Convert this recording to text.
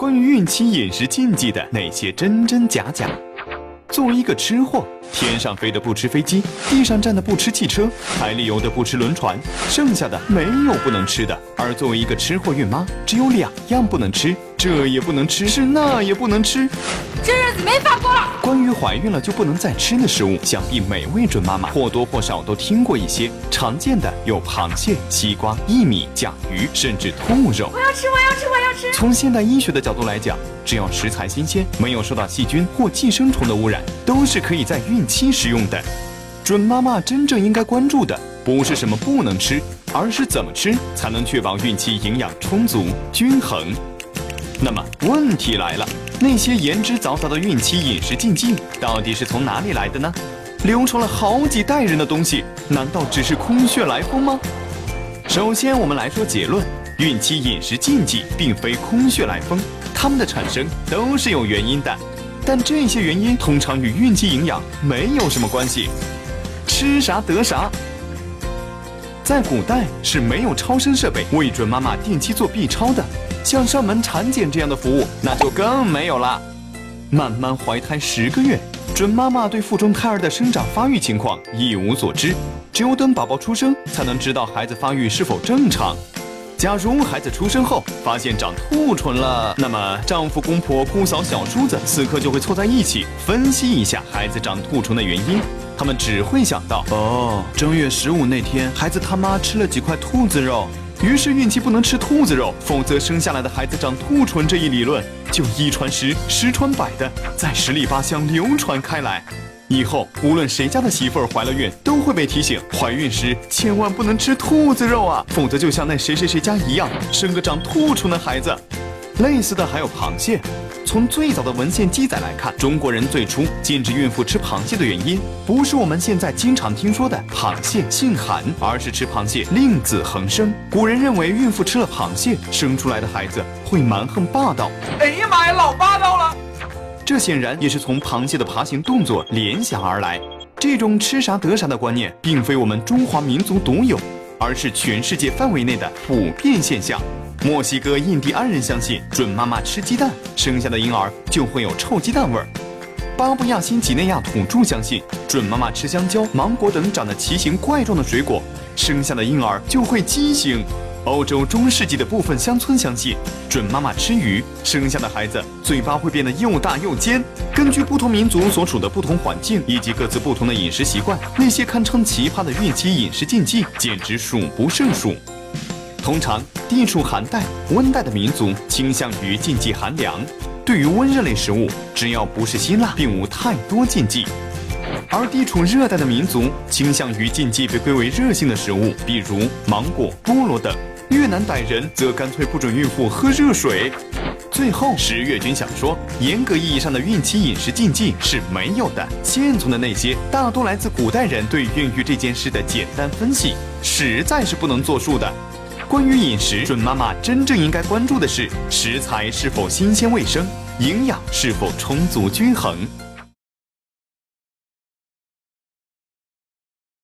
关于孕期饮食禁忌的那些真真假假。作为一个吃货，天上飞的不吃飞机，地上站的不吃汽车，海里游的不吃轮船，剩下的没有不能吃的。而作为一个吃货孕妈，只有两样不能吃，这也不能吃，是那也不能吃。这日子没法过了。关于怀孕了就不能再吃的食物，想必每位准妈妈或多或少都听过一些。常见的有螃蟹、西瓜、薏米、甲鱼，甚至兔肉。我要吃，我要吃，我要吃。从现代医学的角度来讲，只要食材新鲜，没有受到细菌或寄生虫的污染，都是可以在孕期食用的。准妈妈真正应该关注的，不是什么不能吃，而是怎么吃才能确保孕期营养充足、均衡。那么问题来了，那些言之凿凿的孕期饮食禁忌，到底是从哪里来的呢？流传了好几代人的东西，难道只是空穴来风吗？首先，我们来说结论：孕期饮食禁忌并非空穴来风，它们的产生都是有原因的，但这些原因通常与孕期营养没有什么关系。吃啥得啥。在古代是没有超声设备为准妈妈定期做 B 超的，像上门产检这样的服务那就更没有了。慢慢怀胎十个月，准妈妈对腹中胎儿的生长发育情况一无所知，只有等宝宝出生才能知道孩子发育是否正常。假如孩子出生后发现长兔唇了，那么丈夫、公婆、姑嫂、小叔子此刻就会凑在一起分析一下孩子长兔唇的原因。他们只会想到，哦，正月十五那天孩子他妈吃了几块兔子肉，于是孕期不能吃兔子肉，否则生下来的孩子长兔唇。这一理论就一传十，十传百的在十里八乡流传开来。以后无论谁家的媳妇儿怀了孕，都会被提醒，怀孕时千万不能吃兔子肉啊，否则就像那谁谁谁家一样，生个长兔唇的孩子。类似的还有螃蟹。从最早的文献记载来看，中国人最初禁止孕妇吃螃蟹的原因，不是我们现在经常听说的螃蟹性寒，而是吃螃蟹令子横生。古人认为孕妇吃了螃蟹生出来的孩子会蛮横霸道。哎呀妈呀，老霸道了！这显然也是从螃蟹的爬行动作联想而来。这种吃啥得啥的观念，并非我们中华民族独有，而是全世界范围内的普遍现象。墨西哥印第安人相信，准妈妈吃鸡蛋，生下的婴儿就会有臭鸡蛋味儿；巴布亚新几内亚土著相信，准妈妈吃香蕉、芒果等长得奇形怪状的水果，生下的婴儿就会畸形；欧洲中世纪的部分乡村相信，准妈妈吃鱼，生下的孩子嘴巴会变得又大又尖。根据不同民族所处的不同环境以及各自不同的饮食习惯，那些堪称奇葩的孕期饮食禁忌简直数不胜数。通常，地处寒带、温带的民族倾向于禁忌寒凉。对于温热类食物，只要不是辛辣，并无太多禁忌；而地处热带的民族倾向于禁忌被归为热性的食物，比如芒果、菠萝等。越南傣人则干脆不准孕妇喝热水。最后，十月君想说，严格意义上的孕期饮食禁忌是没有的。现存的那些，大多来自古代人对孕育这件事的简单分析，实在是不能作数的。关于饮食，准妈妈真正应该关注的是食材是否新鲜卫生，营养是否充足均衡。